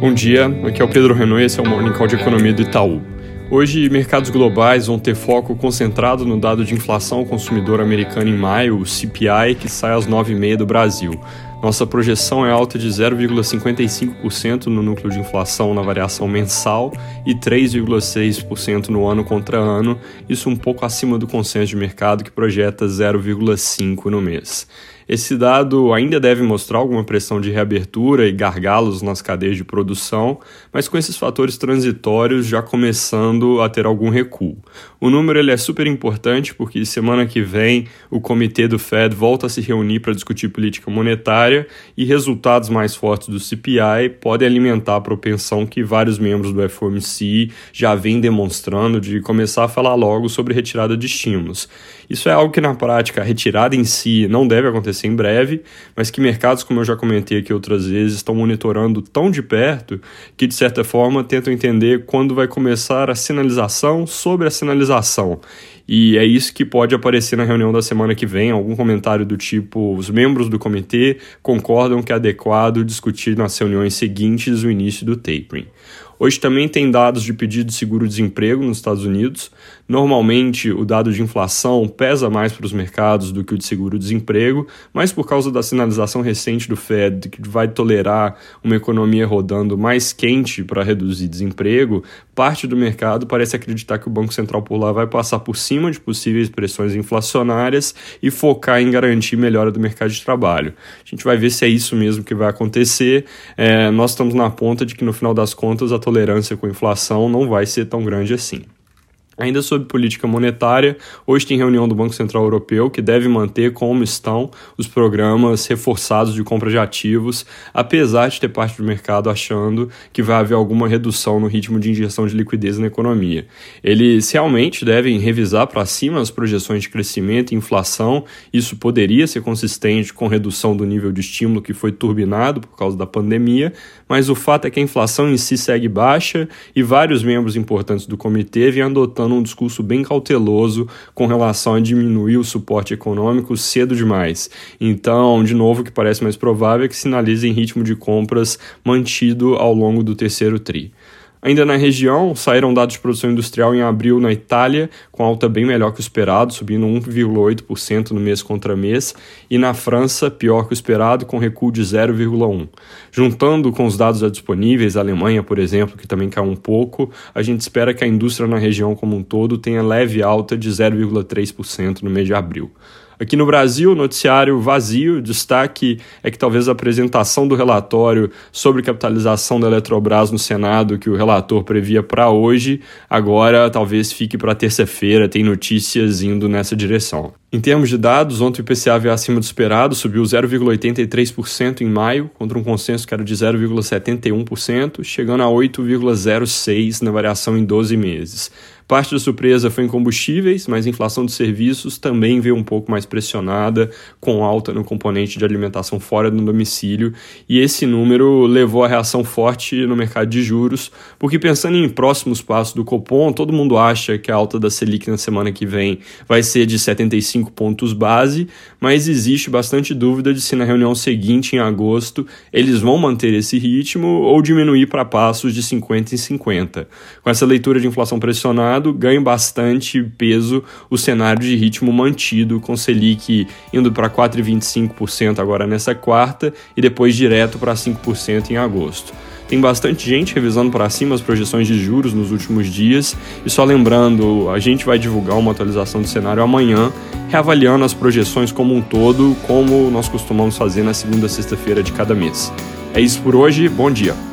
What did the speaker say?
Bom dia, aqui é o Pedro e esse é o Morning Call de Economia do Itaú. Hoje, mercados globais vão ter foco concentrado no dado de inflação consumidor americano em maio, o CPI, que sai às 9h30 do Brasil. Nossa projeção é alta de 0,55% no núcleo de inflação na variação mensal e 3,6% no ano contra ano, isso um pouco acima do consenso de mercado que projeta 0,5% no mês. Esse dado ainda deve mostrar alguma pressão de reabertura e gargalos nas cadeias de produção, mas com esses fatores transitórios já começando a ter algum recuo. O número ele é super importante porque semana que vem o comitê do Fed volta a se reunir para discutir política monetária e resultados mais fortes do CPI podem alimentar a propensão que vários membros do FOMC já vêm demonstrando de começar a falar logo sobre retirada de estímulos. Isso é algo que na prática a retirada em si não deve acontecer acontecer em breve, mas que mercados, como eu já comentei aqui outras vezes, estão monitorando tão de perto que, de certa forma, tentam entender quando vai começar a sinalização sobre a sinalização. E é isso que pode aparecer na reunião da semana que vem, algum comentário do tipo: os membros do comitê concordam que é adequado discutir nas reuniões seguintes o início do tapering. Hoje também tem dados de pedido de seguro-desemprego nos Estados Unidos. Normalmente, o dado de inflação pesa mais para os mercados do que o de seguro-desemprego, mas por causa da sinalização recente do Fed que vai tolerar uma economia rodando mais quente para reduzir desemprego, parte do mercado parece acreditar que o Banco Central por lá vai passar por cima de possíveis pressões inflacionárias e focar em garantir melhora do mercado de trabalho. A gente vai ver se é isso mesmo que vai acontecer. É, nós estamos na ponta de que, no final das contas, a tolerância com inflação não vai ser tão grande assim. Ainda sobre política monetária, hoje tem reunião do Banco Central Europeu que deve manter como estão os programas reforçados de compra de ativos, apesar de ter parte do mercado achando que vai haver alguma redução no ritmo de injeção de liquidez na economia. Eles realmente devem revisar para cima as projeções de crescimento e inflação, isso poderia ser consistente com redução do nível de estímulo que foi turbinado por causa da pandemia, mas o fato é que a inflação em si segue baixa e vários membros importantes do comitê vêm adotando adotando um discurso bem cauteloso com relação a diminuir o suporte econômico cedo demais. Então, de novo, o que parece mais provável é que sinalizem ritmo de compras mantido ao longo do terceiro TRI. Ainda na região, saíram dados de produção industrial em abril na Itália, com alta bem melhor que o esperado, subindo 1,8% no mês contra mês, e na França, pior que o esperado, com recuo de 0,1%. Juntando com os dados já disponíveis, a Alemanha, por exemplo, que também caiu um pouco, a gente espera que a indústria na região como um todo tenha leve alta de 0,3% no mês de abril. Aqui no Brasil, noticiário vazio. Destaque é que talvez a apresentação do relatório sobre capitalização da Eletrobras no Senado, que o relator previa para hoje, agora talvez fique para terça-feira. Tem notícias indo nessa direção. Em termos de dados, ontem o IPCA veio acima do esperado, subiu 0,83% em maio, contra um consenso que era de 0,71%, chegando a 8,06% na variação em 12 meses. Parte da surpresa foi em combustíveis, mas a inflação de serviços também veio um pouco mais pressionada, com alta no componente de alimentação fora do domicílio, e esse número levou a reação forte no mercado de juros, porque pensando em próximos passos do Copom, todo mundo acha que a alta da Selic na semana que vem vai ser de 75 5 pontos base, mas existe bastante dúvida de se na reunião seguinte, em agosto, eles vão manter esse ritmo ou diminuir para passos de 50 em 50. Com essa leitura de inflação pressionado, ganha bastante peso o cenário de ritmo mantido, com Selic indo para 4,25% agora nessa quarta e depois direto para 5% em agosto. Tem bastante gente revisando para cima as projeções de juros nos últimos dias. E só lembrando, a gente vai divulgar uma atualização do cenário amanhã, reavaliando as projeções como um todo, como nós costumamos fazer na segunda sexta-feira de cada mês. É isso por hoje, bom dia!